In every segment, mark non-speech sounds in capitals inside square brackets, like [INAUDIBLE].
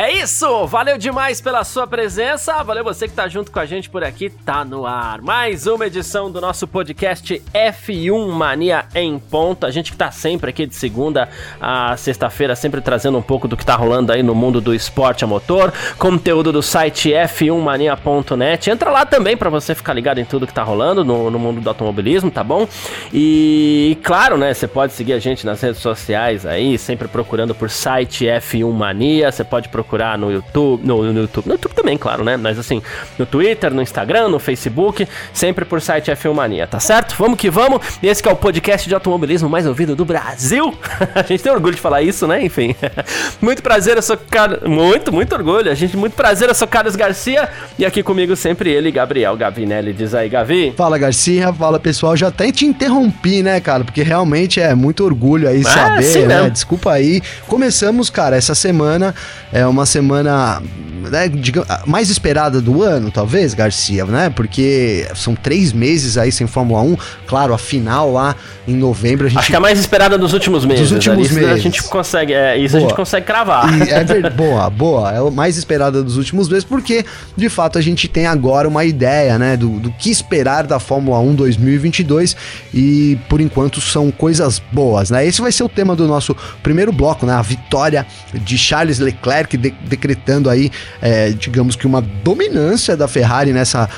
É isso! Valeu demais pela sua presença. Valeu você que tá junto com a gente por aqui. Tá no ar. Mais uma edição do nosso podcast F1 Mania em ponto. A gente que tá sempre aqui de segunda a sexta-feira, sempre trazendo um pouco do que tá rolando aí no mundo do esporte a motor. Conteúdo do site f1mania.net. Entra lá também para você ficar ligado em tudo que tá rolando no, no mundo do automobilismo, tá bom? E claro, né, você pode seguir a gente nas redes sociais aí, sempre procurando por site F1 Mania. Você pode procurar procurar no YouTube, no, no, YouTube, no YouTube também, claro, né? Mas assim, no Twitter, no Instagram, no Facebook, sempre por site F1 Mania, tá certo? Vamos que vamos. Esse que é o podcast de automobilismo mais ouvido do Brasil. [LAUGHS] a gente tem orgulho de falar isso, né? Enfim. [LAUGHS] muito prazer, eu sou Car... muito, muito orgulho. A gente muito prazer, eu sou Carlos Garcia e aqui comigo sempre ele, Gabriel Gavinelli. Diz aí, Gavi. Fala, Garcia. Fala, pessoal. Já até te interrompi, né, cara? Porque realmente é muito orgulho aí ah, saber, né? Desculpa aí. Começamos, cara, essa semana é uma semana né, digamos, mais esperada do ano, talvez, Garcia, né? Porque são três meses aí sem Fórmula 1. Claro, a final lá em novembro. A gente... Acho que é a mais esperada dos últimos meses. Dos últimos meses. A gente consegue, é, isso boa. a gente consegue cravar. E é verdade, [LAUGHS] boa, boa. É a mais esperada dos últimos meses, porque de fato a gente tem agora uma ideia, né, do, do que esperar da Fórmula 1 2022 e por enquanto são coisas boas, né? Esse vai ser o tema do nosso primeiro bloco, né? A vitória de Charles Leclerc de, decretando aí é, digamos que uma dominância da Ferrari nessa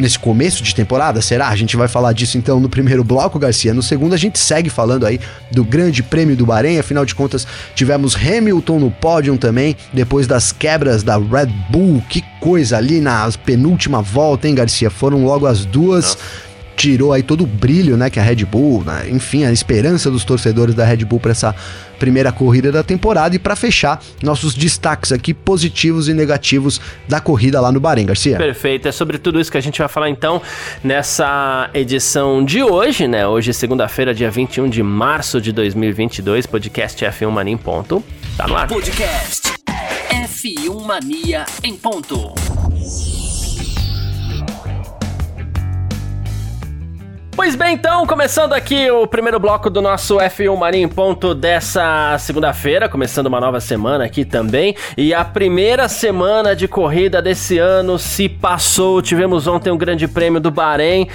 nesse começo de temporada? Será? A gente vai falar disso então no primeiro bloco, Garcia. No segundo, a gente segue falando aí do Grande Prêmio do Bahrein. Afinal de contas, tivemos Hamilton no pódio também, depois das quebras da Red Bull. Que coisa ali na penúltima volta, hein, Garcia? Foram logo as duas. Nossa tirou aí todo o brilho, né, que a Red Bull, né, enfim, a esperança dos torcedores da Red Bull para essa primeira corrida da temporada e para fechar nossos destaques aqui positivos e negativos da corrida lá no Bahrein, Garcia. Perfeito, é sobre tudo isso que a gente vai falar então nessa edição de hoje, né? Hoje, segunda-feira, dia 21 de março de 2022, podcast F1 Mania em ponto. Tá no ar. Podcast F1 Mania em ponto. Pois bem, então, começando aqui o primeiro bloco do nosso F1 Marinho ponto dessa segunda-feira, começando uma nova semana aqui também. E a primeira semana de corrida desse ano se passou. Tivemos ontem um grande prêmio do Bahrein.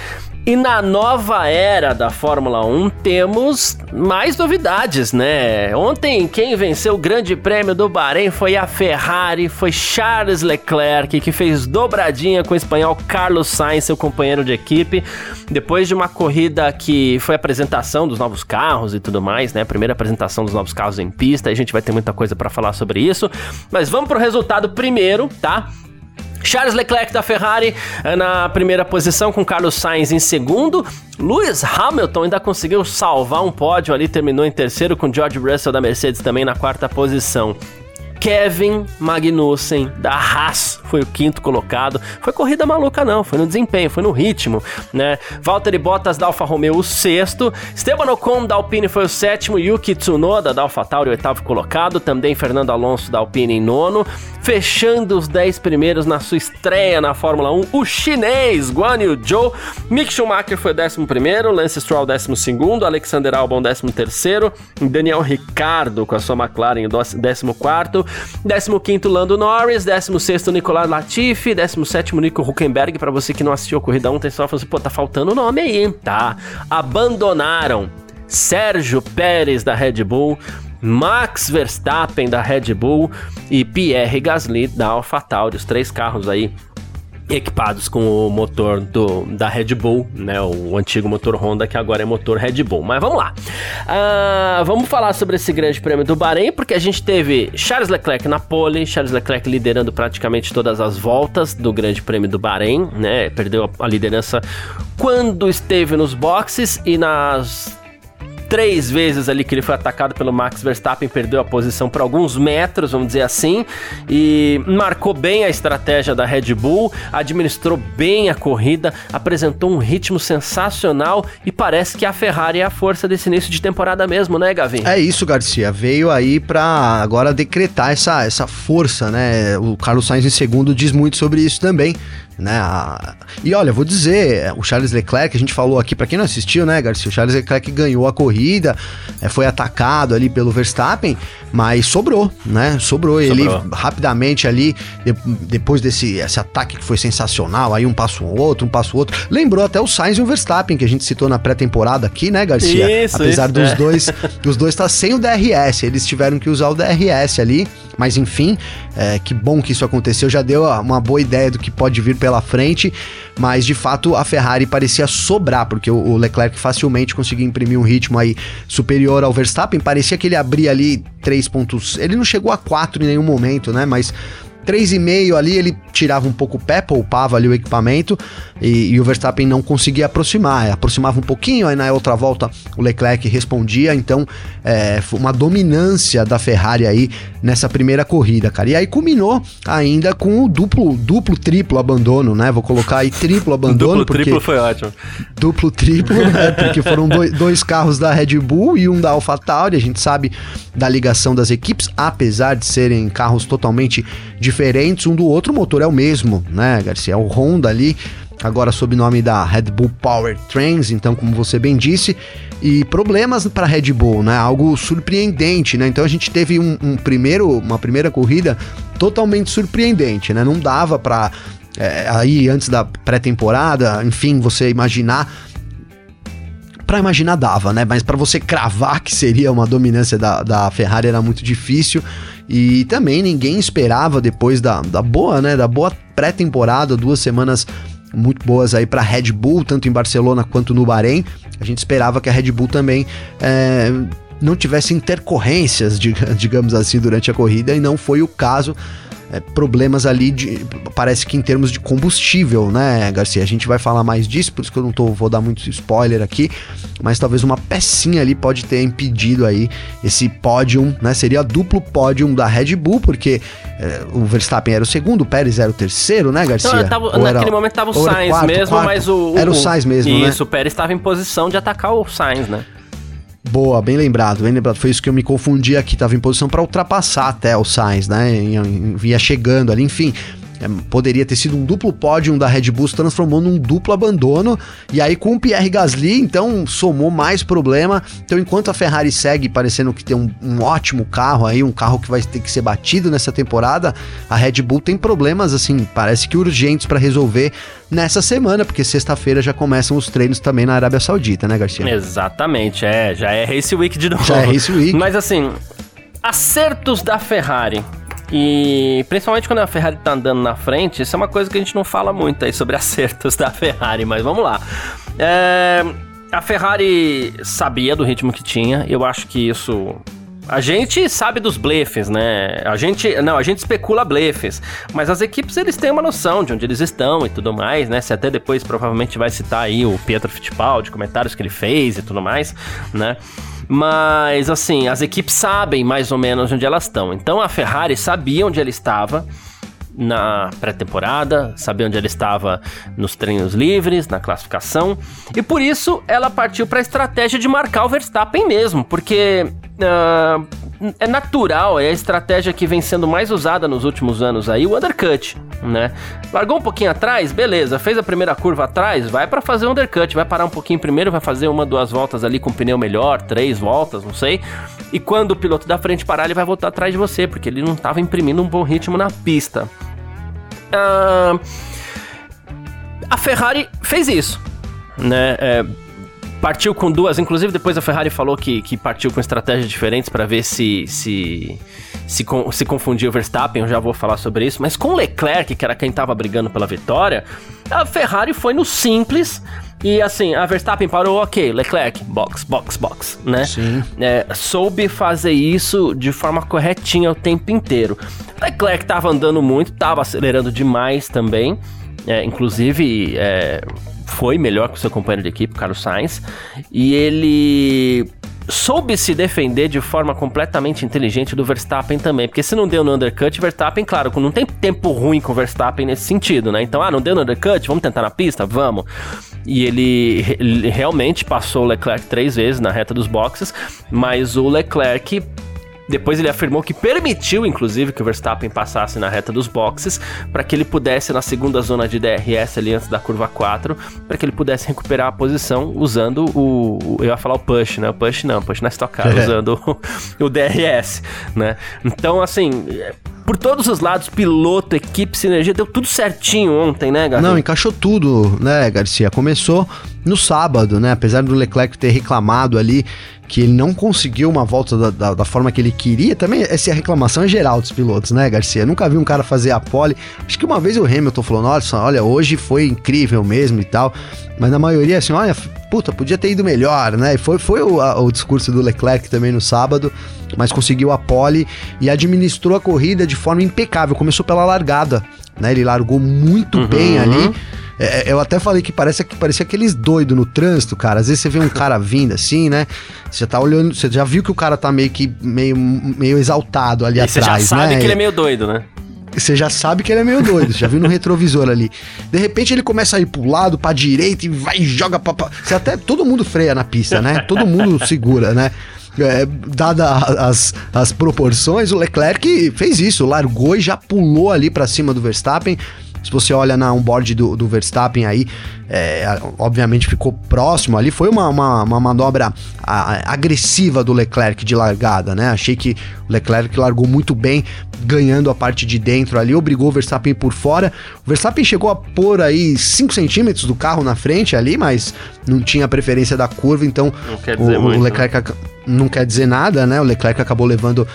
E na nova era da Fórmula 1 temos mais novidades, né? Ontem quem venceu o Grande Prêmio do Bahrein foi a Ferrari, foi Charles Leclerc, que fez dobradinha com o espanhol Carlos Sainz, seu companheiro de equipe, depois de uma corrida que foi apresentação dos novos carros e tudo mais, né? Primeira apresentação dos novos carros em pista, a gente vai ter muita coisa para falar sobre isso. Mas vamos pro resultado primeiro, tá? Charles Leclerc da Ferrari eh, na primeira posição, com Carlos Sainz em segundo. Lewis Hamilton ainda conseguiu salvar um pódio ali, terminou em terceiro, com George Russell da Mercedes também na quarta posição. Kevin Magnussen da Haas foi o quinto colocado. Foi corrida maluca não, foi no desempenho, foi no ritmo, né? Valtteri Bottas da Alfa Romeo o sexto, Esteban Ocon da Alpine foi o sétimo, Yuki Tsunoda da AlphaTauri o oitavo colocado, também Fernando Alonso da Alpine em nono, fechando os dez primeiros na sua estreia na Fórmula 1, o chinês Guan Yu Zhou, Mick Schumacher foi o décimo primeiro, Lance Stroll décimo segundo, Alexander Albon décimo terceiro, Daniel Ricciardo com a sua McLaren décimo quarto, 15º Lando Norris, 16º Nicolas Latifi, 17º Nico Huckenberg, para você que não assistiu a corrida ontem, só falou assim, pô, tá faltando nome aí, tá? Abandonaram Sérgio Pérez da Red Bull, Max Verstappen da Red Bull e Pierre Gasly da AlphaTauri, os três carros aí equipados com o motor do, da Red Bull, né? O antigo motor Honda que agora é motor Red Bull. Mas vamos lá. Uh, vamos falar sobre esse grande prêmio do Bahrein, porque a gente teve Charles Leclerc na pole, Charles Leclerc liderando praticamente todas as voltas do grande prêmio do Bahrein, né? Perdeu a, a liderança quando esteve nos boxes e nas três vezes ali que ele foi atacado pelo Max Verstappen, perdeu a posição por alguns metros, vamos dizer assim, e marcou bem a estratégia da Red Bull, administrou bem a corrida, apresentou um ritmo sensacional e parece que a Ferrari é a força desse início de temporada mesmo, né, Gavin? É isso, Garcia. Veio aí para agora decretar essa, essa força, né? O Carlos Sainz em segundo diz muito sobre isso também né? E olha, vou dizer, o Charles Leclerc, a gente falou aqui, para quem não assistiu, né, Garcia? O Charles Leclerc ganhou a corrida, é, foi atacado ali pelo Verstappen, mas sobrou, né? Sobrou. Ele rapidamente ali, de, depois desse esse ataque que foi sensacional, aí um passo outro, um passo outro. Lembrou até o Sainz e o Verstappen, que a gente citou na pré-temporada aqui, né, Garcia? Isso, Apesar isso, dos é. dois, dos dois estar tá sem o DRS, eles tiveram que usar o DRS ali. Mas enfim, é, que bom que isso aconteceu, já deu uma boa ideia do que pode vir pela frente, mas de fato a Ferrari parecia sobrar, porque o Leclerc facilmente conseguia imprimir um ritmo aí superior ao Verstappen, parecia que ele abria ali 3 pontos, ele não chegou a 4 em nenhum momento, né, mas 3,5 ali ele tirava um pouco o pé, poupava ali o equipamento e, e, o Verstappen não conseguia aproximar. Aproximava um pouquinho, aí na outra volta o Leclerc respondia. Então, é, foi uma dominância da Ferrari aí nessa primeira corrida, cara. E aí culminou ainda com o duplo, duplo, triplo abandono, né? Vou colocar aí triplo [LAUGHS] abandono. duplo, triplo foi ótimo. Duplo, triplo, né? [LAUGHS] Porque foram dois, dois carros da Red Bull e um da AlphaTauri. A gente sabe da ligação das equipes, apesar de serem carros totalmente diferentes um do outro, o motor é o mesmo, né, Garcia? É o Honda ali, agora sob o nome da Red Bull Power Trains, então, como você bem disse, e problemas para Red Bull, né? Algo surpreendente, né? Então a gente teve um, um primeiro, uma primeira corrida totalmente surpreendente, né? Não dava para é, aí antes da pré-temporada, enfim, você imaginar para imaginar dava, né? Mas para você cravar que seria uma dominância da, da Ferrari era muito difícil. E também ninguém esperava depois da, da boa, né? Da boa pré-temporada, duas semanas muito boas aí para Red Bull, tanto em Barcelona quanto no Bahrein. A gente esperava que a Red Bull também é, não tivesse intercorrências, [LAUGHS] digamos assim, durante a corrida, e não foi o caso é, problemas ali de. Parece que em termos de combustível, né, Garcia? A gente vai falar mais disso, por isso que eu não tô, vou dar muito spoiler aqui, mas talvez uma pecinha ali pode ter impedido aí esse pódio, né? Seria duplo pódio da Red Bull, porque é, o Verstappen era o segundo, o Pérez era o terceiro, né, Garcia? Não, tava, naquele era, momento tava o Sainz quarto, mesmo, quarto. mas o, o. Era o Sainz mesmo, isso, né? Isso, o Pérez estava em posição de atacar o Sainz, né? Boa, bem lembrado, bem lembrado. Foi isso que eu me confundi aqui. Tava em posição para ultrapassar até o Sainz, né? Via chegando ali, enfim. É, poderia ter sido um duplo pódio da Red Bull, se transformou num duplo abandono. E aí, com o Pierre Gasly, então somou mais problema. Então, enquanto a Ferrari segue parecendo que tem um, um, ótimo carro aí, um carro que vai ter que ser batido nessa temporada, a Red Bull tem problemas, assim, parece que urgentes para resolver nessa semana, porque sexta-feira já começam os treinos também na Arábia Saudita, né, Garcia? Exatamente, é. Já é Race Week de novo. Já é Race Week. Mas assim, acertos da Ferrari. E principalmente quando a Ferrari tá andando na frente, isso é uma coisa que a gente não fala muito aí sobre [LAUGHS] acertos da Ferrari, mas vamos lá. É, a Ferrari sabia do ritmo que tinha, eu acho que isso a gente sabe dos blefes, né? A gente, não, a gente especula blefes, mas as equipes eles têm uma noção de onde eles estão e tudo mais, né? Você até depois provavelmente vai citar aí o Pietro Fittipaldi, comentários que ele fez e tudo mais, né? Mas assim, as equipes sabem mais ou menos onde elas estão. Então a Ferrari sabia onde ela estava na pré-temporada, sabia onde ela estava nos treinos livres, na classificação, e por isso ela partiu para a estratégia de marcar o Verstappen mesmo, porque uh, é natural, é a estratégia que vem sendo mais usada nos últimos anos aí, o undercut, né? Largou um pouquinho atrás, beleza, fez a primeira curva atrás, vai para fazer o undercut, vai parar um pouquinho primeiro, vai fazer uma, duas voltas ali com o pneu melhor, três voltas, não sei. E quando o piloto da frente parar, ele vai voltar atrás de você, porque ele não estava imprimindo um bom ritmo na pista. Uh, a Ferrari fez isso, né? É, partiu com duas, inclusive depois a Ferrari falou que, que partiu com estratégias diferentes para ver se se se, se confundia o Verstappen, eu já vou falar sobre isso, mas com Leclerc, que era quem tava brigando pela vitória, a Ferrari foi no simples e assim, a Verstappen parou, ok, Leclerc, box, box, box, né? Sim. É, soube fazer isso de forma corretinha o tempo inteiro. Leclerc tava andando muito, tava acelerando demais também, é, inclusive é, foi melhor que o seu companheiro de equipe, Carlos Sainz, e ele soube se defender de forma completamente inteligente do Verstappen também, porque se não deu no undercut, Verstappen, claro, não tem tempo ruim com o Verstappen nesse sentido, né? Então, ah, não deu no undercut, vamos tentar na pista? Vamos. E ele, ele realmente passou o Leclerc três vezes na reta dos boxes, mas o Leclerc depois ele afirmou que permitiu, inclusive, que o Verstappen passasse na reta dos boxes para que ele pudesse, na segunda zona de DRS ali antes da curva 4, para que ele pudesse recuperar a posição usando o. Eu ia falar o push, né? O push não, push na Stock Car, é. [LAUGHS] usando o, o DRS, né? Então, assim, por todos os lados, piloto, equipe, sinergia, deu tudo certinho ontem, né, Garcia? Não, encaixou tudo, né, Garcia? Começou no sábado, né? Apesar do Leclerc ter reclamado ali que ele não conseguiu uma volta da, da, da, forma que ele queria. Também essa reclamação é geral dos pilotos, né, Garcia? Nunca vi um cara fazer a pole. Acho que uma vez o Hamilton falou: nossa, olha, hoje foi incrível mesmo e tal. Mas na maioria, assim, olha, puta, podia ter ido melhor, né? E foi, foi o, a, o discurso do Leclerc também no sábado, mas conseguiu a pole e administrou a corrida de forma impecável. Começou pela largada, né? Ele largou muito uhum. bem ali. É, é, eu até falei que parece que parecia aqueles doidos no trânsito, cara. Às vezes você vê um cara vindo assim, né? Você tá olhando, você já viu que o cara tá meio que meio, meio exaltado ali e atrás? Você já sabe né? que ele é meio doido, né? Você já sabe que ele é meio doido, já viu no retrovisor ali. De repente ele começa a ir pro lado, pra direita e vai e joga pra, pra. Você até todo mundo freia na pista, né? Todo mundo segura, né? É, dada as, as proporções, o Leclerc fez isso, largou e já pulou ali para cima do Verstappen. Se você olha na onboard do, do Verstappen aí, é, obviamente ficou próximo ali. Foi uma, uma, uma manobra a, agressiva do Leclerc de largada, né? Achei que o Leclerc largou muito bem, ganhando a parte de dentro ali, obrigou o Verstappen por fora. O Verstappen chegou a pôr aí 5 centímetros do carro na frente ali, mas não tinha preferência da curva, então o, muito, o, Leclerc né? não quer dizer nada, né? O Leclerc acabou levando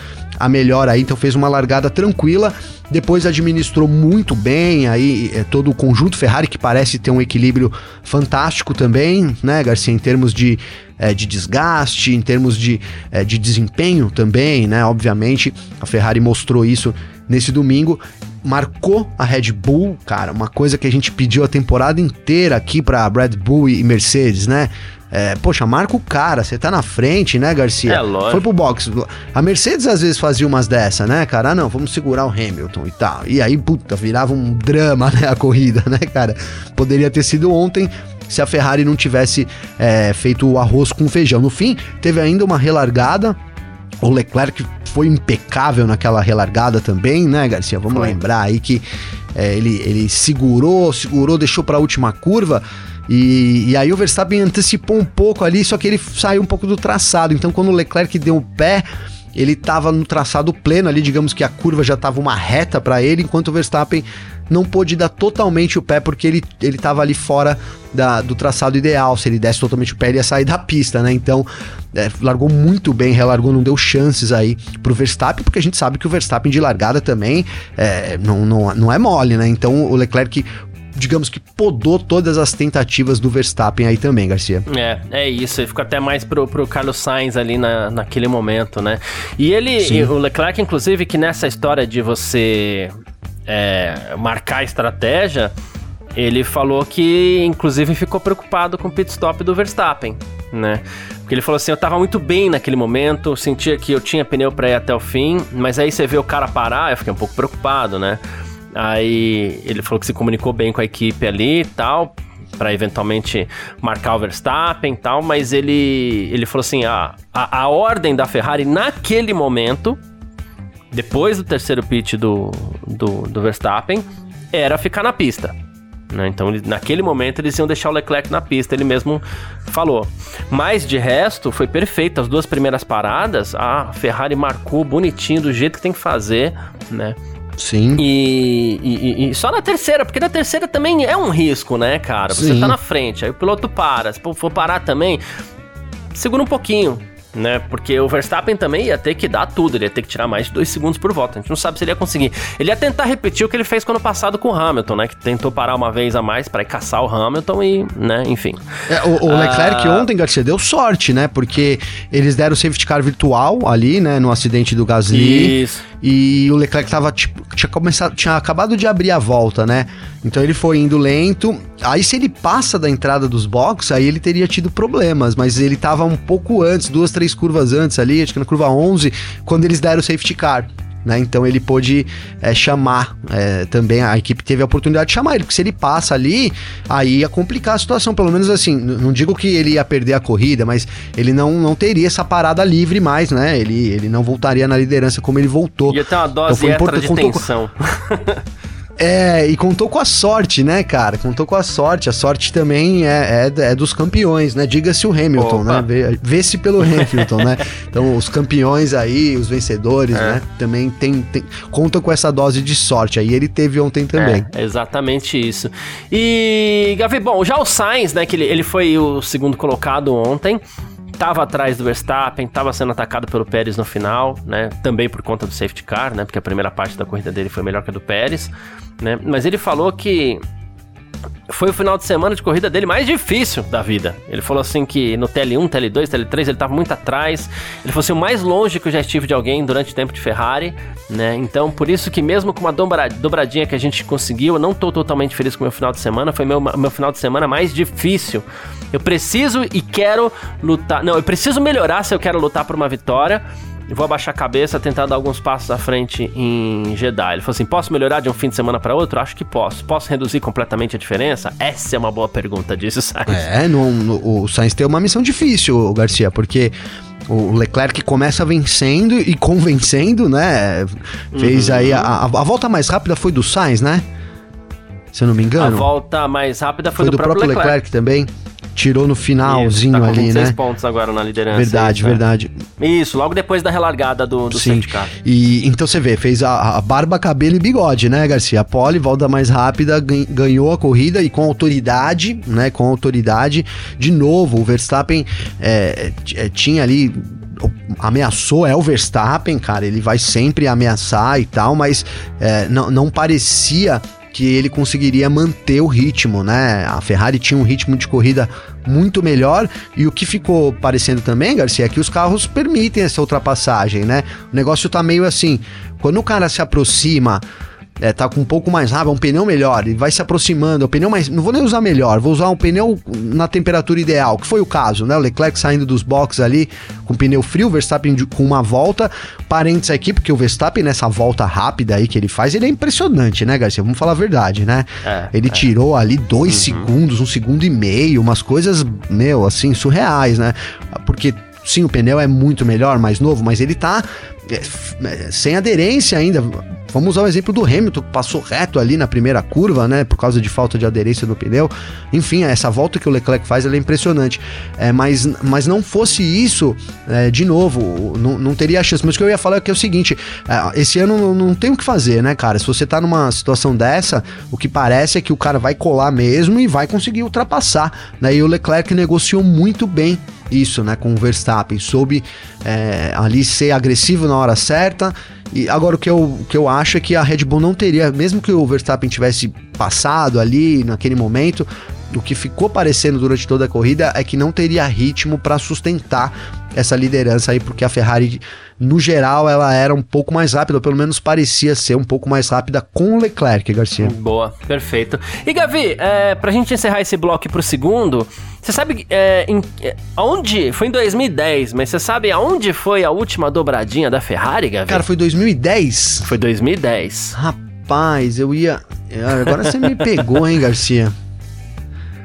a melhor aí, então fez uma largada tranquila. Depois administrou muito bem aí é, todo o conjunto Ferrari, que parece ter um equilíbrio fantástico também, né, Garcia, em termos de, é, de desgaste, em termos de, é, de desempenho também, né? Obviamente, a Ferrari mostrou isso nesse domingo marcou a Red Bull, cara, uma coisa que a gente pediu a temporada inteira aqui para Red Bull e Mercedes, né? É, poxa, marca o cara, você tá na frente, né, Garcia? É, lógico. Foi pro box. A Mercedes às vezes fazia umas dessa, né, cara? Ah, não, vamos segurar o Hamilton e tal. E aí, puta, virava um drama, [LAUGHS] né, a corrida, né, cara? Poderia ter sido ontem se a Ferrari não tivesse é, feito o arroz com feijão. No fim, teve ainda uma relargada. O Leclerc foi impecável naquela relargada também, né, Garcia? Vamos foi. lembrar aí que é, ele, ele segurou, segurou, deixou para a última curva. E, e, aí o Verstappen antecipou um pouco ali, só que ele saiu um pouco do traçado. Então quando o Leclerc deu o pé, ele estava no traçado pleno ali, digamos que a curva já estava uma reta para ele, enquanto o Verstappen não pôde dar totalmente o pé porque ele ele estava ali fora da, do traçado ideal. Se ele desse totalmente o pé, ele ia sair da pista, né? Então, é, largou muito bem, relargou, não deu chances aí pro Verstappen, porque a gente sabe que o Verstappen de largada também é, não, não, não é mole, né? Então, o Leclerc digamos que podou todas as tentativas do Verstappen aí também, Garcia. É, é isso. Ele ficou até mais pro, pro Carlos Sainz ali na, naquele momento, né? E ele, e o Leclerc, inclusive, que nessa história de você é, marcar a estratégia, ele falou que, inclusive, ficou preocupado com o pit stop do Verstappen, né? Porque ele falou assim: eu tava muito bem naquele momento, sentia que eu tinha pneu para ir até o fim, mas aí você vê o cara parar, eu fiquei um pouco preocupado, né? Aí ele falou que se comunicou bem com a equipe ali e tal, para eventualmente marcar o Verstappen e tal, mas ele, ele falou assim: a, a, a, ordem da Ferrari naquele momento, depois do terceiro pit do, do, do Verstappen, era ficar na pista. Né? Então, ele, naquele momento, eles iam deixar o Leclerc na pista, ele mesmo falou. Mas, de resto, foi perfeito. As duas primeiras paradas, a Ferrari marcou bonitinho, do jeito que tem que fazer, né? Sim. E, e, e, só na terceira, porque na terceira também é um risco, né, cara? Você Sim. tá na frente, aí o piloto para. Se for parar também, segura um pouquinho né? Porque o Verstappen também ia ter que dar tudo, ele ia ter que tirar mais de dois segundos por volta. A gente não sabe se ele ia conseguir. Ele ia tentar repetir o que ele fez quando passado com o Hamilton, né? Que tentou parar uma vez a mais para caçar o Hamilton e, né? Enfim. É, o, o, Leclerc ah... ontem, Garcia, deu sorte, né? Porque eles deram o safety car virtual ali, né? No acidente do Gasly. Isso. E o Leclerc tava, tipo, tinha começado, tinha acabado de abrir a volta, né? Então ele foi indo lento. Aí se ele passa da entrada dos boxes, aí ele teria tido problemas, mas ele tava um pouco antes, duas, três curvas antes ali, acho que na curva 11, quando eles deram o safety car. Né? Então ele pôde é, chamar é, também, a equipe teve a oportunidade de chamar ele, porque se ele passa ali, aí ia complicar a situação. Pelo menos assim, não digo que ele ia perder a corrida, mas ele não, não teria essa parada livre mais, né? Ele, ele não voltaria na liderança como ele voltou. Ia ter uma dose então, extra de tensão. [LAUGHS] É, e contou com a sorte, né, cara? Contou com a sorte. A sorte também é, é, é dos campeões, né? Diga-se o Hamilton, Opa. né? Vê-se pelo [LAUGHS] Hamilton, né? Então, os campeões aí, os vencedores, é. né? Também tem, tem, contam com essa dose de sorte. Aí ele teve ontem também. É, exatamente isso. E, Gavi, bom, já o Sainz, né? Que ele, ele foi o segundo colocado ontem estava atrás do Verstappen, estava sendo atacado pelo Pérez no final, né? Também por conta do safety car, né? Porque a primeira parte da corrida dele foi melhor que a do Pérez, né? Mas ele falou que foi o final de semana de corrida dele mais difícil da vida. Ele falou assim que no TL1, TL2, TL3 ele estava muito atrás. Ele falou assim, o mais longe que eu já estive de alguém durante o tempo de Ferrari, né? Então, por isso que mesmo com uma dobradinha que a gente conseguiu, eu não estou totalmente feliz com o meu final de semana, foi meu, meu final de semana mais difícil. Eu preciso e quero lutar. Não, eu preciso melhorar se eu quero lutar por uma vitória vou abaixar a cabeça, tentar dar alguns passos à frente em Jeddah. Ele falou assim: posso melhorar de um fim de semana para outro? Acho que posso. Posso reduzir completamente a diferença? Essa é uma boa pergunta, disse o [LAUGHS] Sainz. É, no, no, o Sainz tem uma missão difícil, Garcia, porque o Leclerc começa vencendo e convencendo, né? Fez uhum. aí a, a, a, volta mais rápida foi do Sainz, né? Se eu não me engano. A volta mais rápida foi, foi do, do, próprio, próprio Leclerc. Leclerc também tirou no finalzinho Isso, tá com ali, 26 né? pontos agora na liderança. Verdade, aí, tá? verdade. Isso, logo depois da relargada do, do Sim. E então você vê, fez a, a, barba, cabelo e bigode, né, Garcia? A pole, volta mais rápida, ganhou a corrida e com autoridade, né? Com autoridade. De novo, o Verstappen é, é, tinha ali ameaçou é o Verstappen, cara. Ele vai sempre ameaçar e tal, mas é, não, não parecia que ele conseguiria manter o ritmo, né? A Ferrari tinha um ritmo de corrida muito melhor e o que ficou parecendo também, Garcia, é que os carros permitem essa ultrapassagem, né? O negócio tá meio assim, quando o cara se aproxima é, tá com um pouco mais rápido, é um pneu melhor, e vai se aproximando, é o pneu mais. Não vou nem usar melhor, vou usar um pneu na temperatura ideal, que foi o caso, né? O Leclerc saindo dos boxes ali com pneu frio, o Verstappen com uma volta. Parênteses aqui, porque o Verstappen nessa volta rápida aí que ele faz, ele é impressionante, né, Garcia? Vamos falar a verdade, né? É, ele é. tirou ali dois uhum. segundos, um segundo e meio, umas coisas, meu, assim, surreais, né? Porque sim, o pneu é muito melhor, mais novo, mas ele tá é, sem aderência ainda. Vamos usar o exemplo do Hamilton, que passou reto ali na primeira curva, né? Por causa de falta de aderência no pneu. Enfim, essa volta que o Leclerc faz é impressionante. É, mas, mas não fosse isso, é, de novo, não, não teria chance. Mas o que eu ia falar é que é o seguinte: é, esse ano não, não tem o que fazer, né, cara? Se você tá numa situação dessa, o que parece é que o cara vai colar mesmo e vai conseguir ultrapassar. Né? E o Leclerc negociou muito bem isso, né, com o Verstappen, soube é, ali ser agressivo na hora certa. E agora o que eu, o que eu acho é que a Red Bull não teria, mesmo que o Verstappen tivesse passado ali naquele momento, o que ficou parecendo durante toda a corrida é que não teria ritmo para sustentar essa liderança aí, porque a Ferrari, no geral, ela era um pouco mais rápida, ou pelo menos parecia ser um pouco mais rápida com o Leclerc, Garcia. Boa, perfeito. E Gavi, é, pra gente encerrar esse bloco pro segundo, você sabe é, em, é, aonde? Foi em 2010, mas você sabe aonde foi a última dobradinha da Ferrari, Gavi? Cara, foi 2010? Foi 2010. Rapaz, eu ia. Agora você me pegou, hein, Garcia?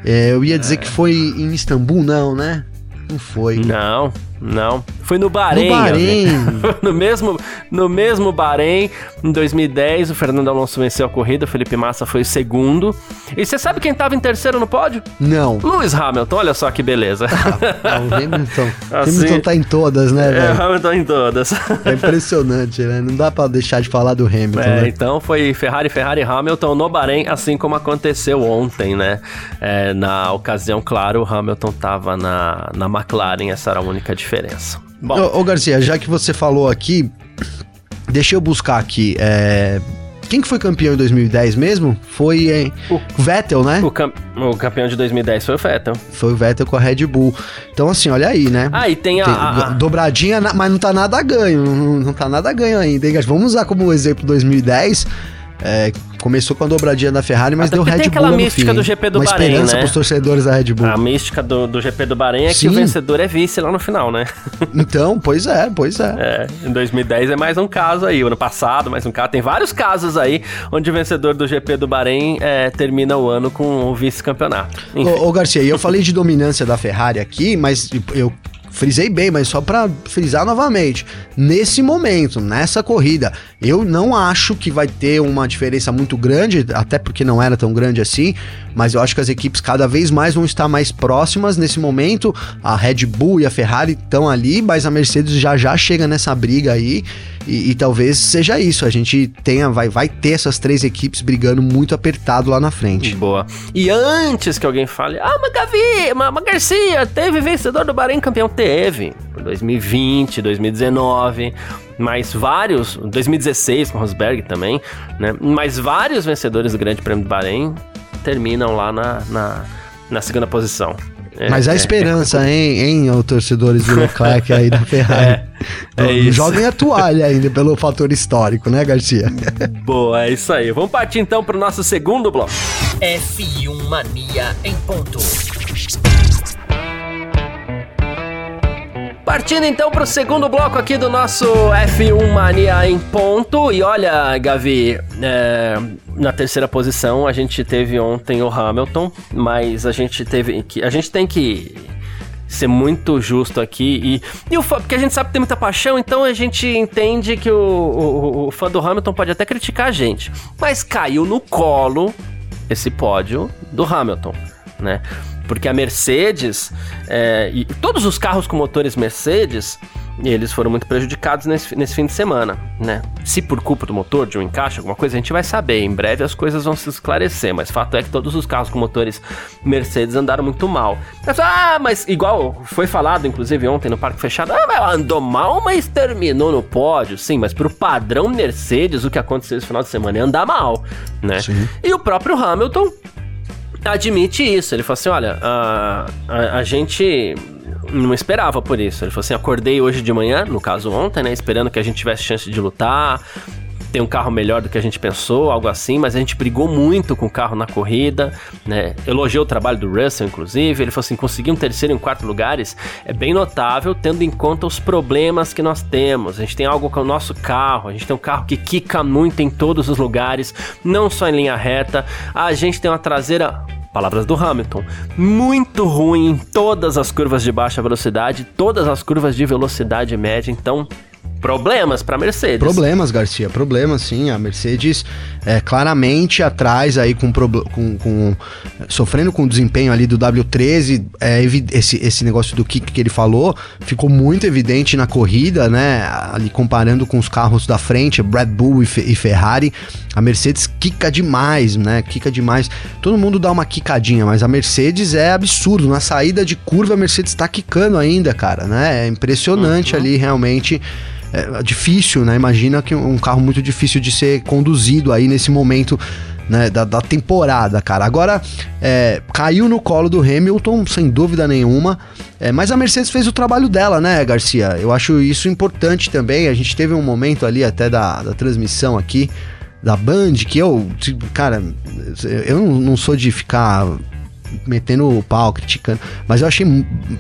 É, eu ia dizer que foi em Istambul, não, né? Não foi. Não, não. Foi no Bahrein. No Bahrein. [LAUGHS] no, mesmo, no mesmo Bahrein, em 2010, o Fernando Alonso venceu a corrida, o Felipe Massa foi o segundo. E você sabe quem estava em terceiro no pódio? Não. Lewis Hamilton, olha só que beleza. Ah, [LAUGHS] o Hamilton. Assim, Hamilton tá em todas, né, é, velho? É, Hamilton em todas. É impressionante, né? Não dá pra deixar de falar do Hamilton, é, né? Então foi Ferrari, Ferrari Hamilton no Bahrein, assim como aconteceu ontem, né? É, na ocasião, claro, o Hamilton tava na, na McLaren, essa era a única diferença. Bom. Ô, ô, Garcia, já que você falou aqui, deixa eu buscar aqui. É... Quem que foi campeão em 2010 mesmo? Foi é, o Vettel, né? O, cam o, campeão de 2010 foi o Vettel. Foi o Vettel com a Red Bull. Então, assim, olha aí, né? Ah, e tem a. Tem, a, a... Dobradinha, mas não tá nada ganho. Não, não tá nada ganho ainda, hein? Vamos usar como exemplo 2010 É, começou com a dobradinha da Ferrari, mas Até deu Red tem Bull aquela mística fim. do GP do Uma Bahrein, esperança né? pros torcedores da Red Bull. A mística do, do GP do Bahrein é que Sim. o vencedor é vice lá no final, né? [LAUGHS] Então, pois é, pois é. É, em 2010 é mais um caso aí, o ano passado mais um caso. Tem vários casos aí onde o vencedor do GP do Bahrein é, termina o ano com o vice-campeonato. Ô, ô, Garcia, e eu falei de dominância da Ferrari aqui, mas eu frisei bem, mas só pra frisar novamente. Nesse momento, nessa corrida, eu não acho que vai ter uma diferença muito grande, até porque não era tão grande assim, mas eu acho que as equipes cada vez mais vão estar mais próximas nesse momento. A Red Bull e a Ferrari estão ali, mas a Mercedes já já chega nessa briga aí. E, e talvez seja isso, a gente tenha, vai, vai ter essas três equipes brigando muito apertado lá na frente. Boa. E antes que alguém fale, ah, mas Gavi, mas, mas Garcia, teve vencedor do Bahrein campeão? Teve. 2020, 2019, mas vários, 2016 com Rosberg também, né? Mas vários vencedores do Grande Prêmio do Bahrein terminam lá na, na, na segunda posição. É, Mas há é, esperança, hein, hein, ô, torcedores do Leclerc aí da [LAUGHS] Ferrari. É, é isso. Joguem a toalha ainda pelo fator histórico, né, Garcia? [LAUGHS] Boa, é isso aí. Vamos partir então pro nosso segundo bloco. F1 Mania em ponto. Partindo então pro segundo bloco aqui do nosso F1 Mania em ponto. E olha, Gavi, é, na terceira posição a gente teve ontem o Hamilton, mas a gente teve que. A gente tem que ser muito justo aqui. E, e o fã, porque a gente sabe que tem muita paixão, então a gente entende que o, o, o fã do Hamilton pode até criticar a gente. Mas caiu no colo esse pódio do Hamilton, né? Porque a Mercedes é, e todos os carros com motores Mercedes, eles foram muito prejudicados nesse, nesse fim de semana, né? Se por culpa do motor, de um encaixe, alguma coisa, a gente vai saber. Em breve as coisas vão se esclarecer, mas fato é que todos os carros com motores Mercedes andaram muito mal. Mas, ah, mas igual foi falado, inclusive ontem no Parque Fechado, ah, mas andou mal, mas terminou no pódio. Sim, mas pro padrão Mercedes, o que aconteceu esse final de semana é andar mal, né? Sim. E o próprio Hamilton admite isso. Ele falou assim: olha, a, a, a gente não esperava por isso. Ele falou assim: acordei hoje de manhã, no caso ontem, né? Esperando que a gente tivesse chance de lutar. Tem um carro melhor do que a gente pensou, algo assim, mas a gente brigou muito com o carro na corrida, né? Elogiou o trabalho do Russell, inclusive. Ele falou assim: conseguir um terceiro e um quarto lugares é bem notável, tendo em conta os problemas que nós temos. A gente tem algo com o nosso carro, a gente tem um carro que quica muito em todos os lugares, não só em linha reta. A gente tem uma traseira Palavras do Hamilton. Muito ruim em todas as curvas de baixa velocidade, todas as curvas de velocidade média. Então, problemas para Mercedes. Problemas, Garcia, problemas sim. A Mercedes é claramente atrás aí com, com, com- sofrendo com o desempenho ali do W13. É, esse, esse negócio do kick que ele falou ficou muito evidente na corrida, né? Ali comparando com os carros da frente, Red Bull e, Fe- e Ferrari. A Mercedes quica demais, né? Quica demais. Todo mundo dá uma quicadinha, mas a Mercedes é absurdo. Na saída de curva, a Mercedes tá quicando ainda, cara, né? É impressionante ali, realmente é difícil, né? Imagina que um carro muito difícil de ser conduzido aí nesse momento né, da, da temporada, cara. Agora, é, caiu no colo do Hamilton, sem dúvida nenhuma. É, mas a Mercedes fez o trabalho dela, né, Garcia? Eu acho isso importante também. A gente teve um momento ali até da, da transmissão aqui da Band que eu, tipo, cara, eu não- não sou de ficar metendo o pau, criticando. Mas eu achei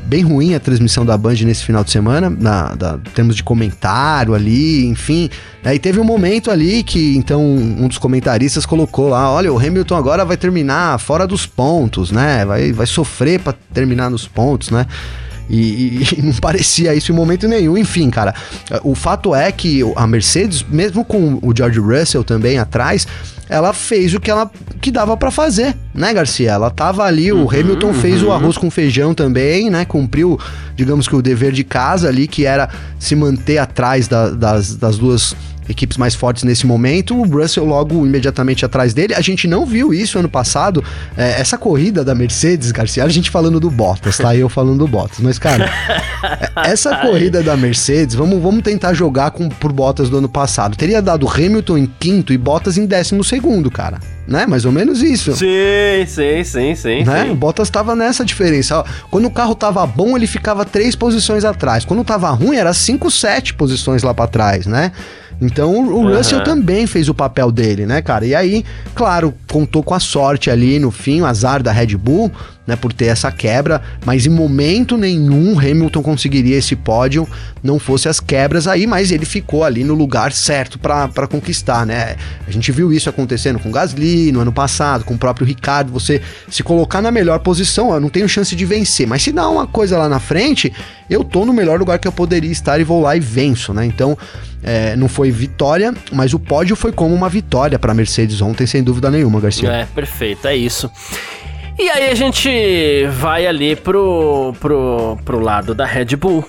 bem ruim a transmissão da Band nesse final de semana, na, termos de comentário ali, enfim. Aí teve um momento ali que, então, um dos comentaristas colocou lá: olha, o Hamilton agora vai terminar fora dos pontos, né? Vai, vai sofrer pra terminar nos pontos, né? E, e- [LAUGHS] e não parecia isso em momento nenhum. Enfim, cara, o fato é que a Mercedes, mesmo com o George Russell também atrás, ela fez o que ela que dava pra fazer, né, Garcia? Ela tava ali, o Hamilton fez o arroz com feijão também, né? Cumpriu, digamos que o dever de casa ali, que era se manter atrás da- das, das duas equipes mais fortes nesse momento, o Russell logo imediatamente atrás dele. A gente não viu isso ano passado. É, essa corrida da Mercedes, Garcia, a gente falando do Bottas, tá? Eu falando do Bottas. Mas, cara, é- essa [LAUGHS] corrida da Mercedes, vamos, vamos tentar jogar com, por Bottas do ano passado. Teria dado Hamilton em quinto e Bottas em décimo segundo, cara. Né? Mais ou menos isso. Sim, sim, sim, sim. Né? O sim. Bottas tava nessa diferença. Quando o carro tava bom, ele ficava três posições atrás. Quando tava ruim, era cinco, sete posições lá pra trás, né? Então o uhum. Russell também fez o papel dele, né, cara? E aí, claro, contou com a sorte ali no fim, o azar da Red Bull, né, por ter essa quebra, mas em momento nenhum Hamilton conseguiria esse pódio, não fosse as quebras aí, mas ele ficou ali no lugar certo para conquistar, né? A gente viu isso acontecendo com Gasly no ano passado, com o próprio Ricardo, você se colocar na melhor posição, eu não tenho chance de vencer, mas se dá uma coisa lá na frente, eu tô no melhor lugar que eu poderia estar e vou lá e venço, né? Então, é, não foi vitória, mas o pódio foi como uma vitória para Mercedes ontem, sem dúvida nenhuma, Garcia. É, perfeito, é isso. E aí a gente vai ali pro, pro, pro lado da Red Bull,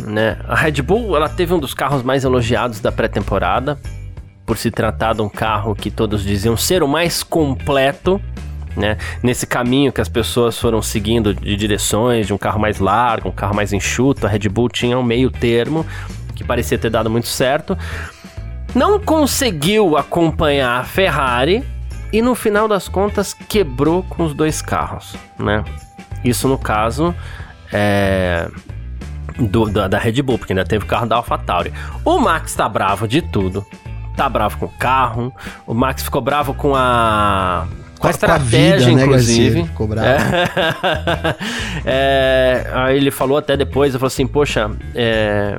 né? A Red Bull, ela teve um dos carros mais elogiados da pré-temporada, por se tratar de um carro que todos diziam ser o mais completo, né? Nesse caminho que as pessoas foram seguindo de direções, de um carro mais largo, um carro mais enxuto, a Red Bull tinha um meio termo que parecia ter dado muito certo. Não conseguiu acompanhar a Ferrari, e no final das contas quebrou com os dois carros, né? Isso no caso é, do, da, da, Red Bull, porque ainda teve o carro da AlphaTauri. O Max tá bravo de tudo. Tá bravo com o carro. O Max ficou bravo com a com a estratégia, vida, né, inclusive. Né, ficou bravo. É, [LAUGHS] é, aí ele falou até depois, ele falou assim, poxa, é,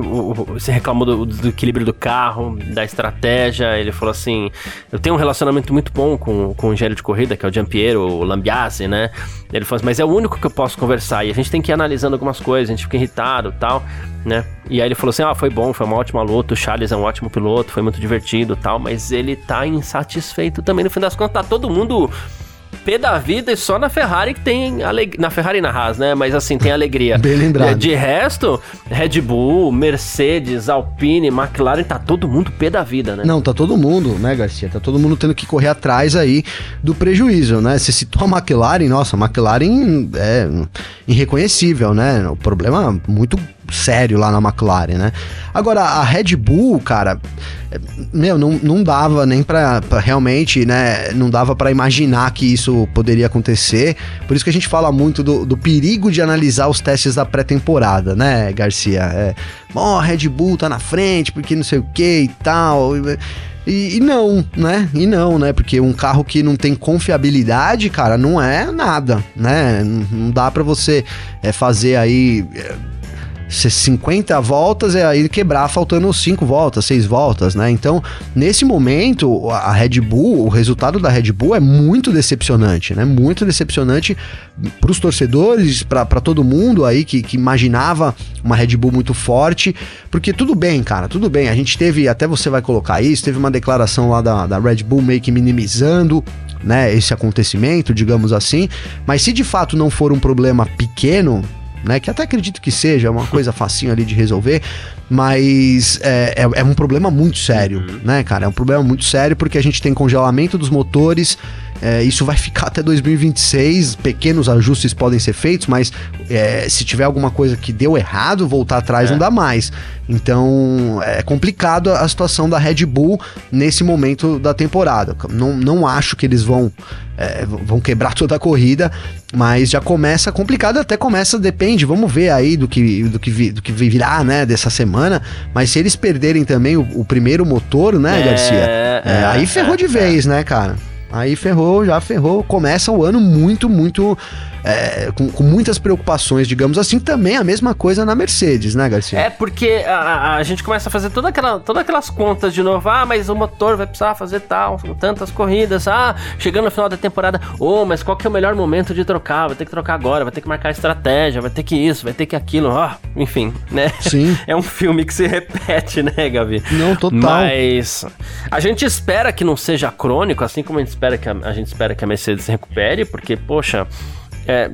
você reclamou do, do, equilíbrio do carro, da estratégia. Ele falou assim: Eu tenho um relacionamento muito bom com, com o engenheiro de corrida, que é o Giampiero, o Lambiase, né? Ele falou assim: Mas é o único que eu posso conversar. E a gente tem que ir analisando algumas coisas, a gente fica irritado tal, né? E aí ele falou assim: Ah, foi bom, foi uma ótima luta. O Charles é um ótimo piloto, foi muito divertido tal. Mas ele tá insatisfeito também. No fim das contas, tá todo mundo pé da vida e só na Ferrari que tem alegria. Na Ferrari e na Haas, né? Mas assim, tem alegria. Bem lembrado. De resto, Red Bull, Mercedes, Alpine, McLaren, tá todo mundo pé da vida, né? Não, tá todo mundo, né, Garcia? Tá todo mundo tendo que correr atrás aí do prejuízo, né? Você citou a McLaren, nossa, a McLaren é irreconhecível, né? O problema muito sério lá na McLaren, né? Agora, a Red Bull, cara, meu, não, não dava nem pra, pra realmente, né? Não dava para imaginar que isso poderia acontecer. Por isso que a gente fala muito do, do perigo de analisar os testes da pré-temporada, né, Garcia? É, bom, a Red Bull tá na frente, porque não sei o que e tal. E, e, não, né? E não, né? Porque um carro que não tem confiabilidade, cara, não é nada, né? Não, não dá para você é, fazer aí é, 50 voltas é aí quebrar faltando 5 voltas, 6 voltas, né? Então, nesse momento, a Red Bull, o resultado da Red Bull é muito decepcionante, né? Muito decepcionante para os torcedores, para todo mundo aí que, que imaginava uma Red Bull muito forte, porque tudo bem, cara, tudo bem. A gente teve, até você vai colocar isso, teve uma declaração lá da, da Red Bull meio que minimizando né, esse acontecimento, digamos assim. Mas se de fato não for um problema pequeno, né? Que até acredito que seja uma coisa facinho ali de resolver, mas é, é, é um problema muito sério, uhum. né, cara? É um problema muito sério porque a gente tem congelamento dos motores, é, isso vai ficar até 2026. Pequenos ajustes podem ser feitos, mas é, se tiver alguma coisa que deu errado, voltar atrás é. não dá mais. Então é complicado a situação da Red Bull nesse momento da temporada. Não, não acho que eles vão, é, vão quebrar toda a corrida, mas já começa complicado, até começa, depende, vamos ver aí do que, do que, do que virá, né, dessa semana. Mas se eles perderem também o, o primeiro motor, né, é, Garcia? É, aí ferrou de vez, né, cara? Aí ferrou, já ferrou. Começa o ano muito, muito é, com, com, muitas preocupações, digamos assim, também a mesma coisa na Mercedes, né, Garcia? É, porque a, a gente começa a fazer toda aquela, todas aquelas contas de novo. Ah, mas o motor vai precisar fazer tal, tantas corridas. Ah, chegando no final da temporada, oh, mas qual que é o melhor momento de trocar? Vai ter que trocar agora, vai ter que marcar estratégia, vai ter que isso, vai ter que aquilo. Ah, enfim, né? Sim. [LAUGHS] É um filme que se repete, né, Gavi? Não, total. Mas a gente espera que não seja crônico, assim como a gente espera que a, a gente espera que a Mercedes recupere, porque, poxa. É,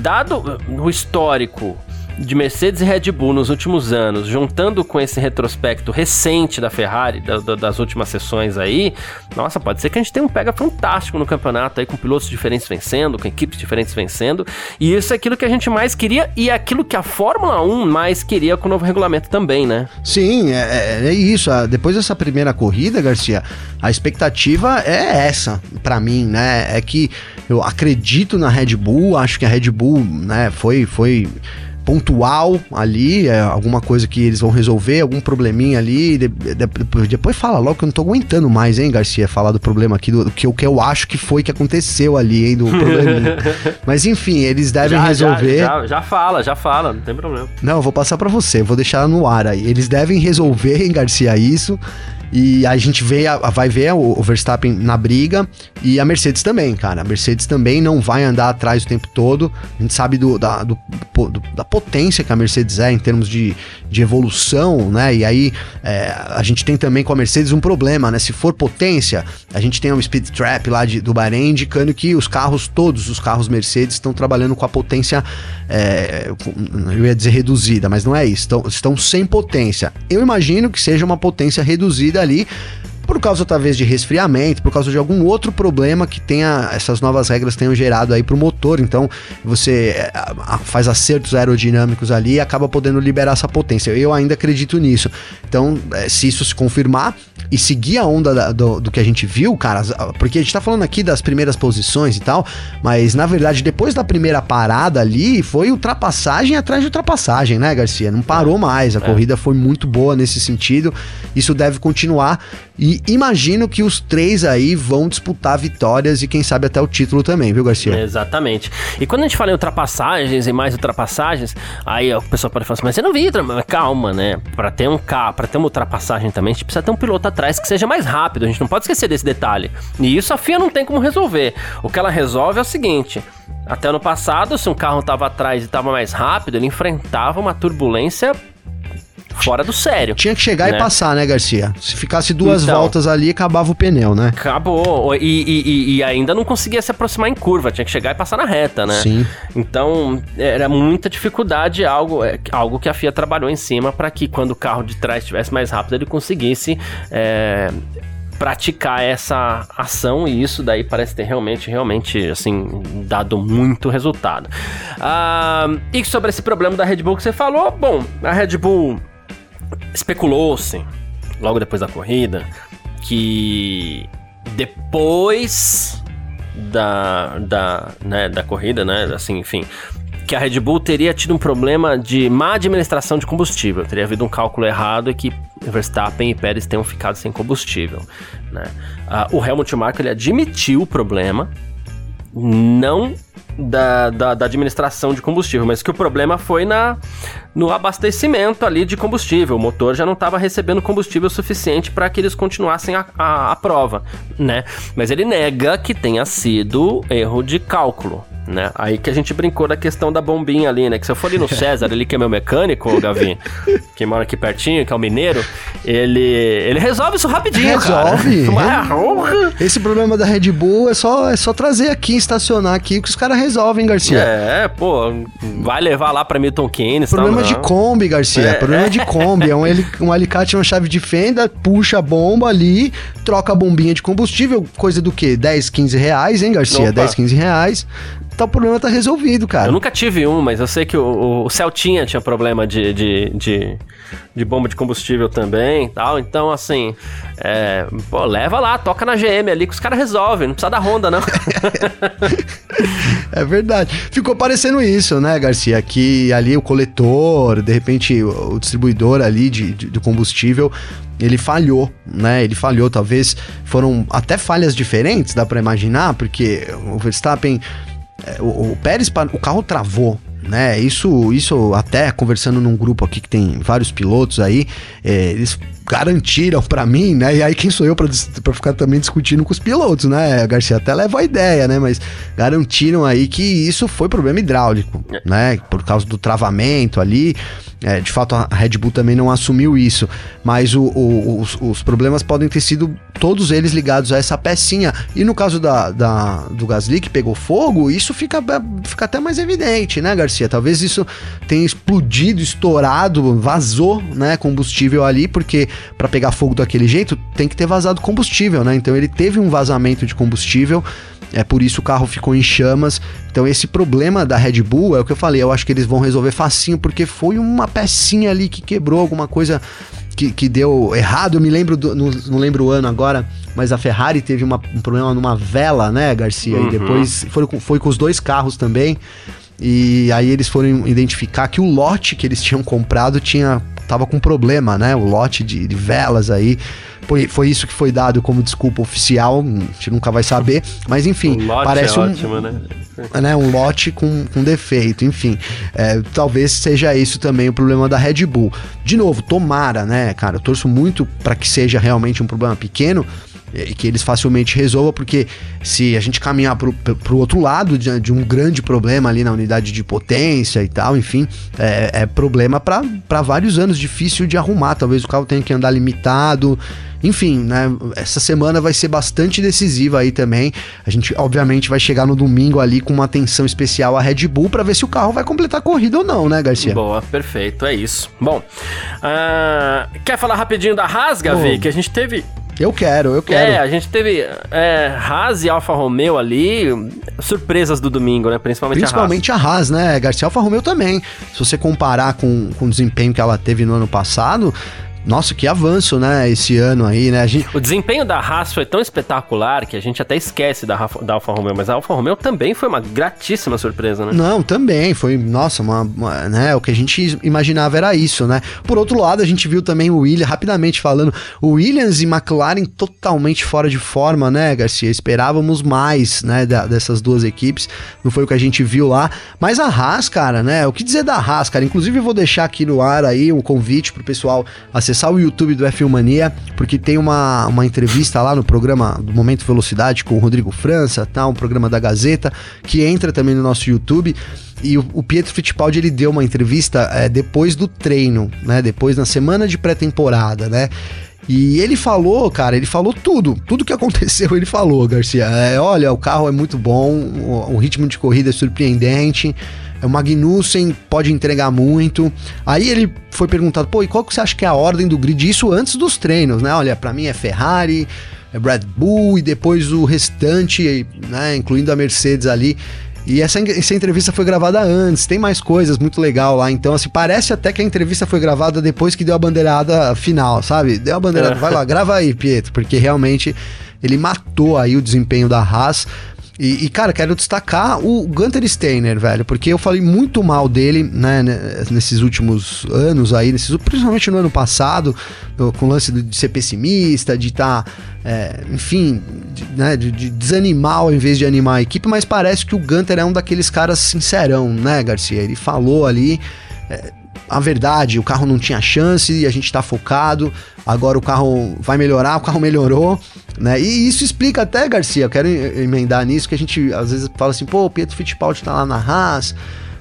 dado o histórico de Mercedes e Red Bull nos últimos anos, juntando com esse retrospecto recente da Ferrari, da, da, das últimas sessões aí, nossa, pode ser que a gente tenha um pega fantástico no campeonato aí, com pilotos diferentes vencendo, com equipes diferentes vencendo, e isso é aquilo que a gente mais queria e é aquilo que a Fórmula 1 mais queria com o novo regulamento também, né? Sim, é, é, é isso. Depois dessa primeira corrida, Garcia, a expectativa é essa, para mim, né? É que eu acredito na Red Bull, acho que a Red Bull, né, foi, foi pontual ali, é alguma coisa que eles vão resolver, algum probleminha ali. De, de, depois fala logo que eu não tô aguentando mais, hein, Garcia, falar do problema aqui, do, do que o que eu acho que foi que aconteceu ali, hein, do probleminha. [LAUGHS] Mas enfim, eles devem já, resolver. Já, já, já, fala, já fala, não tem problema. Não, eu vou passar para você, vou deixar no ar aí. Eles devem resolver, hein, Garcia, isso. E a gente vê, vai ver o Verstappen na briga e a Mercedes também, cara. A Mercedes também não vai andar atrás o tempo todo. A gente sabe do, da, do, do, da potência que a Mercedes é em termos de, de evolução, né? E aí é, a gente tem também com a Mercedes um problema, né? Se for potência, a gente tem um speed trap lá de, do Bahrein indicando que os carros, todos os carros Mercedes estão trabalhando com a potência, é, eu ia dizer reduzida, mas não é isso. Estão, estão sem potência. Eu imagino que seja uma potência reduzida ali por causa talvez de resfriamento, por causa de algum outro problema que tenha essas novas regras tenham gerado aí para o motor. Então você eh, faz acertos aerodinâmicos ali e acaba podendo liberar essa potência. Eu ainda acredito nisso. Então, eh, se isso se confirmar e seguir a onda da, do, do, que a gente viu, cara, porque a gente tá falando aqui das primeiras posições e tal, mas na verdade depois da primeira parada ali foi ultrapassagem atrás de ultrapassagem, né, Garcia? Não parou mais. A é. corrida foi muito boa nesse sentido. Isso deve continuar e imagino que os três aí vão disputar vitórias e quem sabe até o título também, viu, Garcia? Exatamente. E quando a gente fala em ultrapassagens e mais ultrapassagens, aí o pessoal pode falar assim, mas você não viu, calma, né? Para ter um carro, para ter uma ultrapassagem também, a gente precisa ter um piloto atrás que seja mais rápido. A gente não pode esquecer desse detalhe. E isso a FIA não tem como resolver. O que ela resolve é o seguinte: até ano passado, se um carro estava atrás e estava mais rápido, ele enfrentava uma turbulência fora do sério. Tinha que chegar né? e passar, né, Garcia? Se ficasse duas então, voltas ali, acabava o pneu, né? Acabou. E, e, e, ainda não conseguia se aproximar em curva, tinha que chegar e passar na reta, né? Sim. Então, era muita dificuldade, algo, é, algo que a FIA trabalhou em cima para que quando o carro de trás estivesse mais rápido, ele conseguisse. É, praticar essa ação e isso daí parece ter realmente, realmente, assim, dado muito resultado. Ah, e sobre esse problema da Red Bull que você falou, bom, a Red Bull especulou-se, logo depois da corrida, que depois da, da, né, da corrida, né, assim, enfim, que a Red Bull teria tido um problema de má administração de combustível, teria havido um cálculo errado e que Verstappen e Pérez tenham ficado sem combustível, né. Uh, o Helmut Marko ele admitiu o problema, não da, da, da, administração de combustível, mas que o problema foi na, no abastecimento ali de combustível. O motor já não estava recebendo combustível suficiente para que eles continuassem a, a, a prova, né? Mas ele nega que tenha sido erro de cálculo né? Aí que a gente brincou da questão da bombinha ali, né? Que se eu for ali no [LAUGHS] César, ali que é meu mecânico, o Gavi, que mora aqui pertinho, que é o mineiro, ele, ele resolve isso rapidinho, Resolve. [LAUGHS] Cara. Esse problema da Red Bull é só, é só trazer aqui, estacionar aqui, que os caras resolvem, Garcia. É, pô, vai levar lá pra Milton Keynes. Problema de Kombi, Garcia. É. Problema de Kombi. É um, [LAUGHS] um alicate, uma chave de fenda, puxa a bomba ali, troca a bombinha de combustível, coisa do quê? 10, 15 reais, hein, Garcia? Opa. 10, 15 reais tá, o problema tá resolvido, cara. Eu nunca tive um, mas eu sei que o, o Celtinha tinha problema de, de, de, de bomba de combustível também tal. Então, assim, é, pô, leva lá, toca na GM ali que os caras resolvem, não precisa da Honda, não. [LAUGHS] é verdade. Ficou parecendo isso, né, Garcia? Que ali o coletor, de repente o, distribuidor ali de, de, de combustível ele falhou, né? Ele falhou, talvez foram até falhas diferentes, dá para imaginar, porque o Verstappen o, o Pérez, o carro travou, né? Isso, isso até conversando num grupo aqui que tem vários pilotos aí, é, eles garantiram para mim, né? E aí quem sou eu para ficar também discutindo com os pilotos, né? A Garcia até leva a ideia, né? Mas garantiram aí que isso foi problema hidráulico, é. né? Por causa do travamento ali. É, de fato, a Red Bull também não assumiu isso, mas o, o, os, os, problemas podem ter sido todos eles ligados a essa pecinha. E no caso da, da, do Gasly que pegou fogo, isso fica, fica até mais evidente, né, Garcia? Talvez isso tenha explodido, estourado, vazou, né, combustível ali, porque para pegar fogo daquele jeito tem que ter vazado combustível, né? Então ele teve um vazamento de combustível. É por isso o carro ficou em chamas. Então esse problema da Red Bull é o que eu falei, eu acho que eles vão resolver facinho porque foi uma pecinha ali que quebrou alguma coisa que, que deu errado. Eu me lembro do, não, não lembro o ano agora, mas a Ferrari teve uma, um problema numa vela, né, Garcia? Uhum. E depois foi, foi com os dois carros também. E aí eles foram identificar que o lote que eles tinham comprado tinha tava com problema, né? O lote de, de velas aí. Foi, foi isso que foi dado como desculpa oficial, a gente nunca vai saber. Mas enfim, parece é um, ótimo, né? [LAUGHS] né? um lote com, com defeito, enfim. É, talvez seja isso também o problema da Red Bull. De novo, tomara, né, cara? Eu torço muito para que seja realmente um problema pequeno que eles facilmente resolvam, porque se a gente caminhar para o outro lado de, de, um grande problema ali na unidade de potência e tal, enfim, é, é problema para vários anos, difícil de arrumar. Talvez o carro tenha que andar limitado. Enfim, né? Essa semana vai ser bastante decisiva aí também. A gente, obviamente, vai chegar no domingo ali com uma atenção especial à Red Bull para ver se o carro vai completar a corrida ou não, né, Garcia? Boa, perfeito, é isso. Bom, uh, quer falar rapidinho da Haas, Gavi? Que a gente teve eu quero, eu quero. É, a gente teve é, Haas e Alfa Romeo ali, surpresas do domingo, né? Principalmente, Principalmente a Haas. a Haas, né? Garcia Alfa Romeo também. Se você comparar com, com o desempenho que ela teve no ano passado, nossa, que avanço, né, esse ano aí, né? Gente... O desempenho da Haas foi tão espetacular que a gente até esquece da, da Alfa Romeo, mas a Alfa Romeo também foi uma gratíssima surpresa, né? Não, também, foi, nossa, uma, uma, né, o que a gente imaginava era isso, né? Por outro lado, a gente viu também o Williams, rapidamente falando, o Williams e McLaren totalmente fora de forma, né, Garcia? Esperávamos mais, né, da, dessas duas equipes, não foi o que a gente viu lá, mas a Haas, cara, né, o que dizer da Haas, cara? Inclusive eu vou deixar aqui no ar aí um convite pro pessoal acessar acessar o YouTube do F1 Mania, porque tem uma, uma entrevista lá no programa do Momento Velocidade com o Rodrigo França, tá? um programa da Gazeta, que entra também no nosso YouTube. E o, o Pietro Fittipaldi ele deu uma entrevista é, depois do treino, né? Depois na semana de pré-temporada, né? E ele falou, cara, ele falou tudo. Tudo que [LAUGHS] aconteceu, ele falou, Garcia. É, olha, o carro é muito bom, o, o ritmo de corrida é surpreendente. O Magnussen pode entregar muito. Aí ele foi perguntado, pô, e qual que você acha que é a ordem do grid? Isso antes dos treinos, né? Olha, para mim é Ferrari, é Red Bull e depois o restante, né? Incluindo a Mercedes ali. E essa, essa entrevista foi gravada antes, tem mais coisas muito legal lá. Então, assim, parece até que a entrevista foi gravada depois que deu a bandeirada final, sabe? Deu a bandeirada, é. vai lá, grava aí, Pietro, porque realmente ele matou aí o desempenho da Haas. E, e, cara, quero destacar o Gunter Steiner, velho, porque eu falei muito mal dele, né, nesses últimos anos aí, nesses, principalmente no ano passado, com o lance de ser pessimista, de estar, tá, é, enfim, de, né, de, de, desanimar ao invés de animar a equipe, mas parece que o Gunter é um daqueles caras sincerão, né, Garcia? Ele falou ali. É, a verdade, o carro não tinha chance e a gente tá focado. Agora o carro vai melhorar, [LAUGHS] o carro melhorou, né? E isso explica até, Garcia, eu quero emendar nisso, que a gente às vezes fala assim, pô, o Pietro Fittipaldi tá lá na Haas,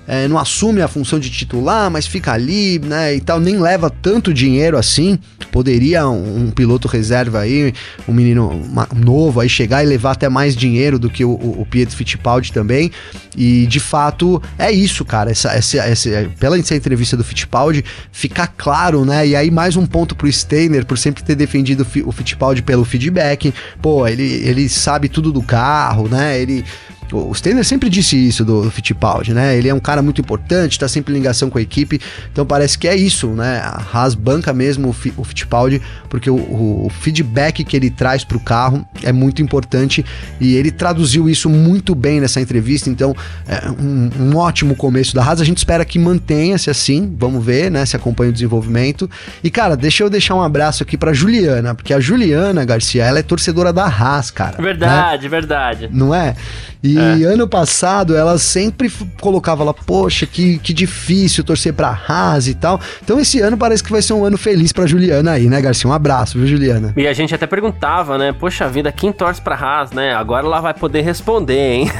é, não assume a função de titular, mas fica ali, né, e tal, nem leva tanto dinheiro assim. Poderia um, um piloto reserva aí, um menino uma, novo aí chegar e levar até mais dinheiro do que o, o, o, Pietro Fittipaldi também. E de fato é isso, cara. Essa, essa, essa, pela essa entrevista do Fittipaldi, fica claro, né? E aí mais um ponto pro Steiner por sempre ter defendido o Fittipaldi pelo feedback. Pô, ele, ele sabe tudo do carro, né? Ele o Steiner sempre disse isso do, do Fittipaldi, né? Ele é um cara muito importante, tá sempre em ligação com a equipe, então parece que é isso, né? A Haas banca mesmo o, o Fittipaldi, porque o, o, feedback que ele traz pro carro é muito importante e ele traduziu isso muito bem nessa entrevista, então é um, um ótimo começo da Haas. A gente espera que mantenha-se assim, vamos ver, né? Se acompanha o desenvolvimento. E cara, deixa eu deixar um abraço aqui pra Juliana, porque a Juliana Garcia, ela é torcedora da Haas, cara. Verdade, né? verdade. Não é? E é. ano passado ela sempre colocava lá, poxa, que, que difícil torcer pra Haas e tal. Então esse ano parece que vai ser um ano feliz pra Juliana aí, né, Garcia? Um abraço, viu, Juliana? E a gente até perguntava, né? Poxa vida, quem torce pra Haas, né? Agora ela vai poder responder, hein?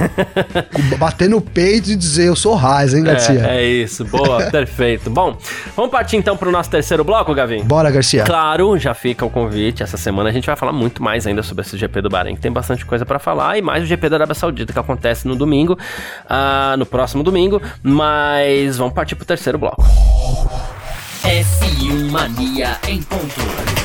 Bater no peito e dizer, eu sou Haas, hein, Garcia? É, é isso, boa, [LAUGHS] perfeito. Bom, vamos partir então pro nosso terceiro bloco, Gavin? Bora, Garcia. Claro, já fica o convite. Essa semana a gente vai falar muito mais ainda sobre esse GP do Bahrein, que tem bastante coisa para falar, e mais o GP da Arábia Saudita que acontece no domingo, uh, no próximo domingo, mas vamos partir pro terceiro bloco. F1 Mania em ponto.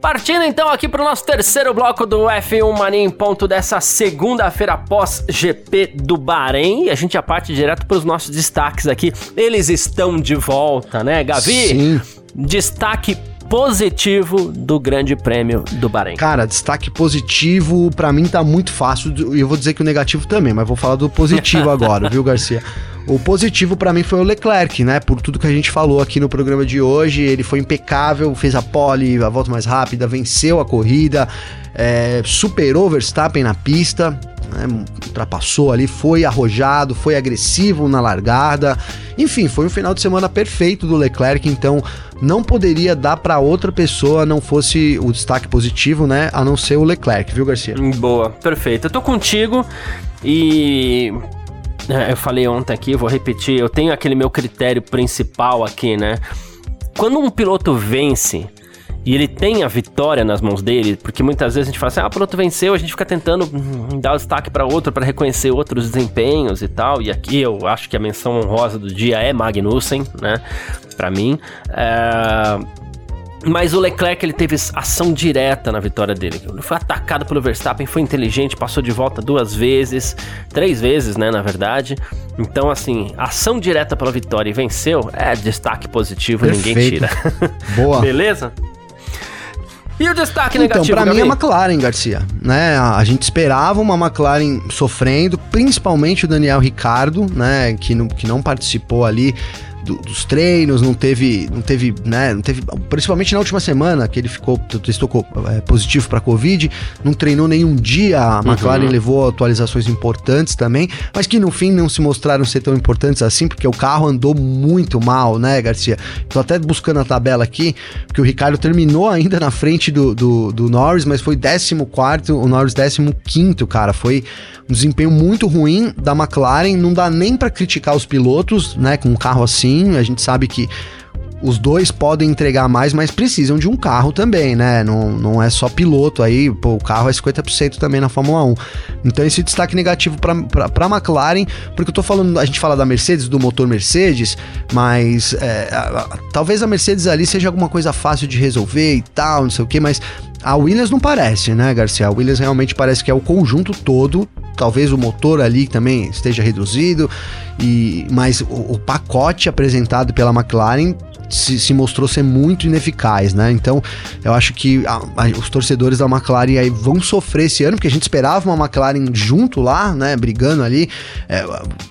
Partindo então aqui para o nosso terceiro bloco do F1 Mania em ponto dessa segunda-feira após GP do Bahrein. E a gente já parte direto para os nossos destaques aqui. Eles estão de volta, né, Gavi? Sim. Destaque positivo do Grande Prêmio do Bahrein. Cara, destaque positivo para mim tá muito fácil. E eu vou dizer que o negativo também, mas vou falar do positivo [LAUGHS] agora, viu, Garcia? O positivo para mim foi o Leclerc, né? Por tudo que a gente falou aqui no programa de hoje, ele foi impecável, fez a pole, a volta mais rápida, venceu a corrida, é, superou Verstappen na pista, né? ultrapassou ali, foi arrojado, foi agressivo na largada. Enfim, foi um final de semana perfeito do Leclerc, então não poderia dar para outra pessoa não fosse o destaque positivo, né? A não ser o Leclerc, viu, Garcia? Boa, perfeito. Eu tô contigo e é, eu falei ontem aqui, vou repetir, eu tenho aquele meu critério principal aqui, né? Quando um piloto vence e ele tem a vitória nas mãos dele, porque muitas vezes a gente fala assim, ah, o piloto venceu, a gente fica tentando hum, dar o destaque para outro, para reconhecer outros desempenhos e tal, e aqui eu acho que a menção honrosa do dia é Magnussen, né, para mim. É mas o Leclerc ele teve ação direta na vitória dele. Ele foi atacado pelo Verstappen, foi inteligente, passou de volta duas vezes, três vezes, né, na verdade. Então, assim, ação direta pela vitória e venceu é destaque positivo, Perfeito. ninguém tira. Boa. [LAUGHS] Beleza? E o destaque então, negativo? Então, para mim é a McLaren, Garcia. Né? A gente esperava uma McLaren sofrendo, principalmente o Daniel Ricardo, né? Que não, que não participou ali do, dos treinos, não teve, não teve, né, não teve, principalmente na última semana que ele ficou, testou é, positivo para Covid, não treinou nenhum dia, a uhum. McLaren uhum. levou atualizações importantes também, mas que no fim não se mostraram ser tão importantes assim, porque o carro andou muito mal, né, Garcia? Tô até buscando a tabela aqui, porque o Ricardo terminou ainda na frente do, do, do Norris, mas foi 14 o Norris 15 cara, foi um desempenho muito ruim da McLaren, não dá nem para criticar os pilotos, né, com um carro assim, a gente sabe que os dois podem entregar mais, mas precisam de um carro também, né? Não, não é só piloto aí, pô, o carro é 50% também na Fórmula 1. Então esse destaque negativo para a McLaren, porque eu tô falando, a gente fala da Mercedes, do motor Mercedes, mas é, a, a, talvez a Mercedes ali seja alguma coisa fácil de resolver e tal, não sei o que, mas a Williams não parece, né, Garcia? A Williams realmente parece que é o conjunto todo talvez o motor ali também esteja reduzido, e mas o, o pacote apresentado pela McLaren se, se, mostrou ser muito ineficaz, né? Então, eu acho que a, a, os torcedores da McLaren aí vão sofrer esse ano, porque a gente esperava uma McLaren junto lá, né? Brigando ali, é,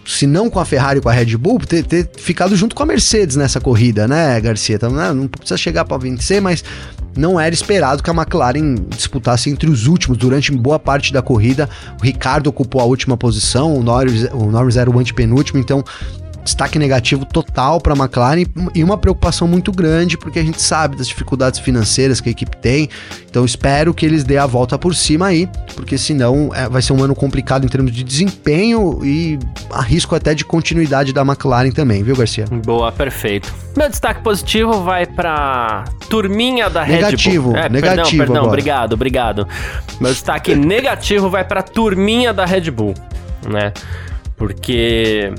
se não com a Ferrari e com a Red Bull, ter, ter, ficado junto com a Mercedes nessa corrida, né, Garcia? Então, né, não precisa chegar para vencer, mas não era esperado que a McLaren disputasse entre os últimos durante boa parte da corrida. O Ricardo ocupou a última posição, o Norris, o Norris era o antepenúltimo, então destaque negativo total para a McLaren e uma preocupação muito grande, porque a gente sabe das dificuldades financeiras que a equipe tem. Então espero que eles dê a volta por cima aí, porque senão é, vai ser um ano complicado em termos de desempenho e arrisco até de continuidade da McLaren também, viu, Garcia? Boa, perfeito. Meu destaque positivo vai para turminha da negativo, Red Bull. É, negativo, perdão, perdão, obrigado, obrigado. Meu destaque [LAUGHS] negativo vai para turminha da Red Bull, né? Porque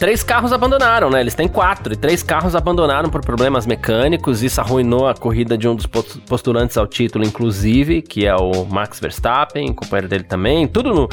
três carros abandonaram, né? Eles têm quatro, e três carros abandonaram por problemas mecânicos. Isso arruinou a corrida de um dos postulantes ao título, inclusive, que é o Max Verstappen, companheiro dele também. Tudo no,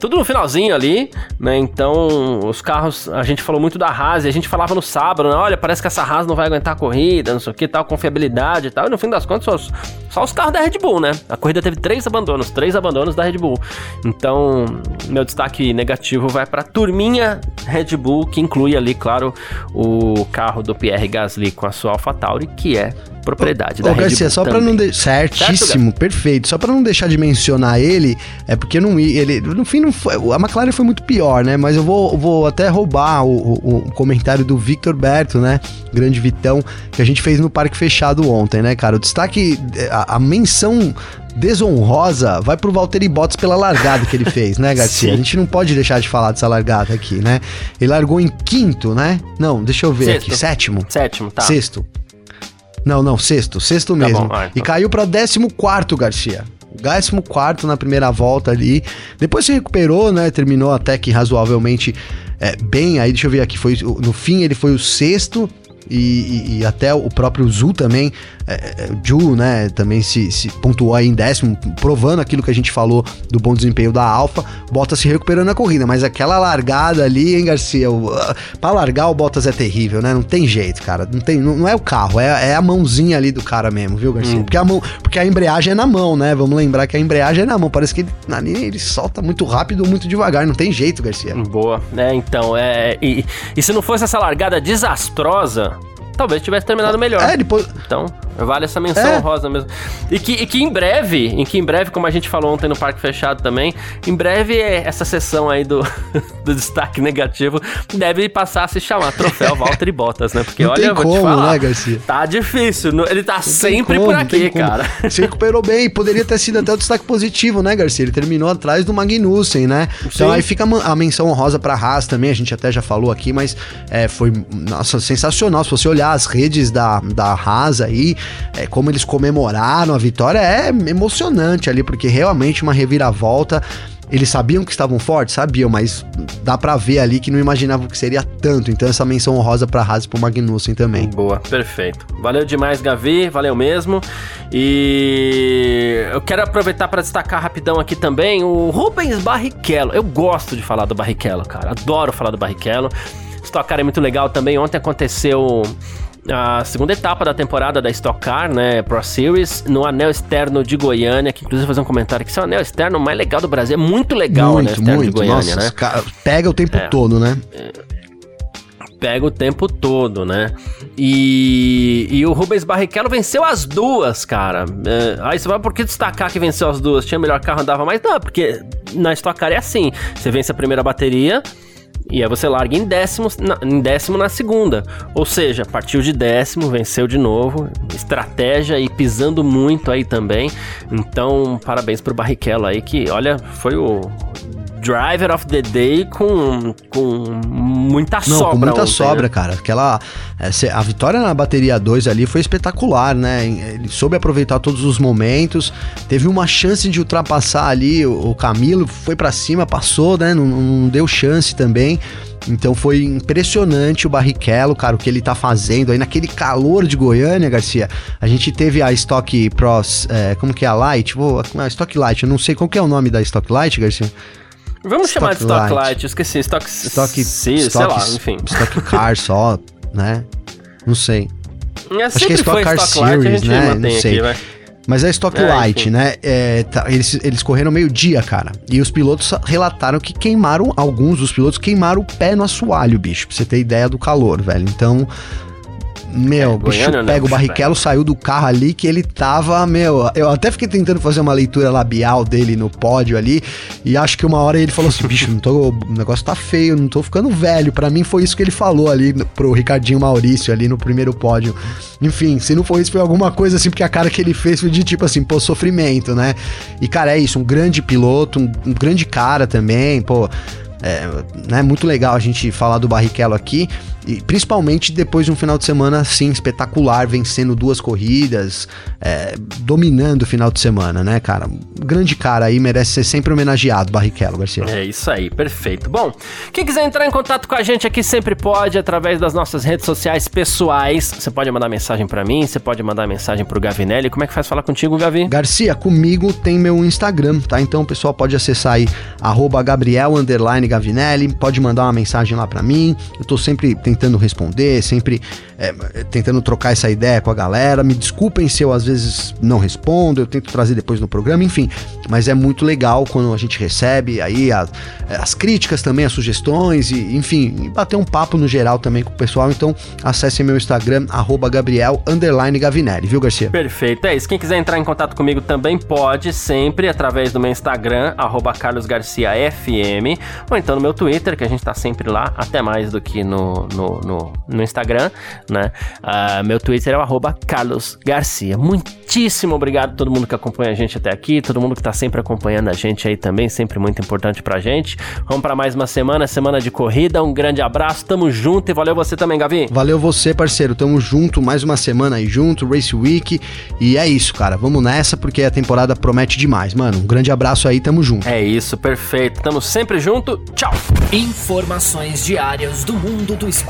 tudo no finalzinho ali, né? Então, os carros, a gente falou muito da Haas, e a gente falava no sábado, né? Olha, parece que essa Haas não vai aguentar a corrida, não sei o que, tal, confiabilidade e tal. E no fim das contas, só, só os carros da Red Bull, né? A corrida teve três abandonos, três abandonos da Red Bull. Então, meu destaque negativo vai pra turminha Red Bull que inclui ali, claro, o carro do Pierre Gasly com a sua AlphaTauri, que é propriedade ô, da ô, Red Garcia, Bull só para não de... certíssimo, certo, perfeito. Só para não deixar de mencionar ele, é porque não ele no fim não foi, a McLaren foi muito pior, né? Mas eu vou, vou até roubar o, o, o, comentário do Victor Berto, né? Grande Vitão, que a gente fez no parque fechado ontem, né, cara? O destaque a, a menção desonrosa vai pro Valtteri Bottas pela largada que ele fez, né, [LAUGHS] Garcia? a gente não pode deixar de falar dessa largada aqui, né? Ele largou em quinto, né? Não, deixa eu ver Sexto. aqui. Sétimo. Sétimo, tá. Sexto. Não, não, sexto. Sexto tá mesmo. Bom, então. E caiu pra décimo quarto, Garcia. Décimo quarto na primeira volta ali. Depois se recuperou, né? Terminou até que razoavelmente é, bem. Aí deixa eu ver aqui. Foi, no fim ele foi o sexto e, e, e até o próprio Zu também, é, é, Ju, né, também se, se pontuou aí em décimo, provando aquilo que a gente falou do bom desempenho da Alfa, Bottas se recuperando na corrida, mas aquela largada ali, hein, Garcia, o, pra largar o Bottas é terrível, né, não tem jeito, cara, não, tem, não, não é o carro, é, é, a mãozinha ali do cara mesmo, viu, Garcia? Hum. Porque, a mão, porque a embreagem é na mão, né, vamos lembrar que a embreagem é na mão, parece que ele, ali, ele solta muito rápido ou muito devagar, não tem jeito, Garcia. Boa, né, então, é, e, e se não fosse essa largada desastrosa, talvez tivesse terminado melhor. É, depois... Então, vale essa menção é. rosa mesmo. E que, e que em breve, em que em breve, como a gente falou ontem no Parque Fechado também, em breve essa sessão aí do, [LAUGHS] do destaque negativo deve passar a se chamar Troféu Walter Bottas, né? Porque não olha, tem vou como, te falar, né, Garcia? tá difícil. Ele tá não sempre como, por aqui, cara. [LAUGHS] Se recuperou bem, poderia ter sido até o destaque positivo, né, Garcia? Ele terminou atrás do Magnussen, né? Então Sim. aí fica a menção honrosa pra Haas também, a gente até já falou aqui, mas é, foi, nossa, sensacional. Se você olhar as redes da, da Haas aí, é, como eles comemoraram a vitória, é emocionante ali, porque realmente uma reviravolta. Eles sabiam que estavam fortes? Sabiam, mas dá para ver ali que não imaginavam que seria tanto. Então essa menção honrosa pra Haas e pro Magnussen também. Boa, perfeito. Valeu demais, Gavi, valeu mesmo. E eu quero aproveitar para destacar rapidão aqui também o Rubens Barrichello. Eu gosto de falar do Barrichello, cara. Adoro falar do Barrichello. Stock Car é muito legal também. Ontem aconteceu a segunda etapa da temporada da Stock Car, né, Pro Series, no anel externo de Goiânia, que inclusive fazer um comentário que esse é o anel externo mais legal do Brasil, é muito legal muito, o anel externo muito. de Goiânia, Nossa, né? Pega o tempo é, todo, né? Pega o tempo todo, né? E, e o Rubens Barrichello venceu as duas, cara. É, aí você vai por que destacar que venceu as duas? Tinha melhor carro, andava mais? Não, porque na Stock Car é assim: você vence a primeira bateria, e aí você larga em décimo, na, em décimo na segunda. Ou seja, partiu de décimo, venceu de novo. Estratégia e pisando muito aí também. Então, parabéns pro Barrichello aí, que olha, foi o Driver of the Day com, com muita Não, sobra. Com muita ontem, sobra, né? cara. Aquela. A vitória na bateria 2 ali foi espetacular, né? Ele soube aproveitar todos os momentos. Teve uma chance de ultrapassar ali o Camilo, foi para cima, passou, né? Não, não deu chance também. Então foi impressionante o Barrichello, cara, o que ele tá fazendo aí naquele calor de Goiânia, Garcia. A gente teve a Stock Pros, é, como que é a Light? Vou, a Stock Light, eu não sei qual que é o nome da Stock Light, Garcia. Vamos chamar de Stock Light, Light esqueci. Stock, stock C, stock, sei lá, enfim. Stock Car só, né? Não sei. É, Acho que é Stock Car Stock Series, né? Não sei. Aqui, Mas é Stock é, Light, enfim. né? É, tá, eles, eles correram meio-dia, cara. E os pilotos relataram que queimaram, alguns dos pilotos queimaram o pé no assoalho, bicho. Pra você ter ideia do calor, velho. Então, meu, é, o bicho pega o Barrichello, saiu do carro ali que ele tava, meu, eu até fiquei tentando fazer uma leitura labial dele no pódio ali, e acho que uma hora ele falou assim, bicho, não tô, o negócio tá feio, não tô ficando velho. Para mim foi isso que ele falou ali pro Ricardinho Maurício ali no primeiro pódio. Enfim, se não foi isso, foi alguma coisa assim, porque a cara que ele fez foi de tipo assim, pô, sofrimento, né? E cara, é isso, um grande piloto, um, um grande cara também, pô. É, né, muito legal a gente falar do Barrichello aqui. E principalmente depois de um final de semana assim espetacular, vencendo duas corridas, é, dominando o final de semana, né, cara? Um grande cara aí merece ser sempre homenageado, Barrichello Garcia. É isso aí, perfeito. Bom, quem quiser entrar em contato com a gente aqui sempre pode através das nossas redes sociais pessoais. Você pode mandar mensagem para mim, você pode mandar mensagem pro Gavinelli. Como é que faz falar contigo, Gavi? Garcia, comigo tem meu Instagram, tá? Então o pessoal pode acessar aí Gabriel Gavinelli, pode mandar uma mensagem lá para mim. Eu tô sempre tentando responder, sempre é, tentando trocar essa ideia com a galera. Me desculpem se eu às vezes não respondo, eu tento trazer depois no programa, enfim. Mas é muito legal quando a gente recebe aí as, as críticas também, as sugestões, e enfim, e bater um papo no geral também com o pessoal. Então acesse meu Instagram, Gabriel Gavinelli, viu, Garcia? Perfeito, é isso. Quem quiser entrar em contato comigo também pode, sempre através do meu Instagram, carlosgarciafm, ou então no meu Twitter, que a gente tá sempre lá, até mais do que no, no, no, no Instagram, né? Uh, meu Twitter é o arroba Carlos Garcia. Muito muitíssimo obrigado a todo mundo que acompanha a gente até aqui, todo mundo que tá sempre acompanhando a gente aí também, sempre muito importante pra gente. Vamos para mais uma semana, semana de corrida. Um grande abraço, tamo junto e valeu você também, Gavi. Valeu você, parceiro. Tamo junto, mais uma semana aí junto, Race Week. E é isso, cara. Vamos nessa porque a temporada promete demais, mano. Um grande abraço aí, tamo junto. É isso, perfeito. Tamo sempre junto. Tchau. Informações diárias do mundo do esporte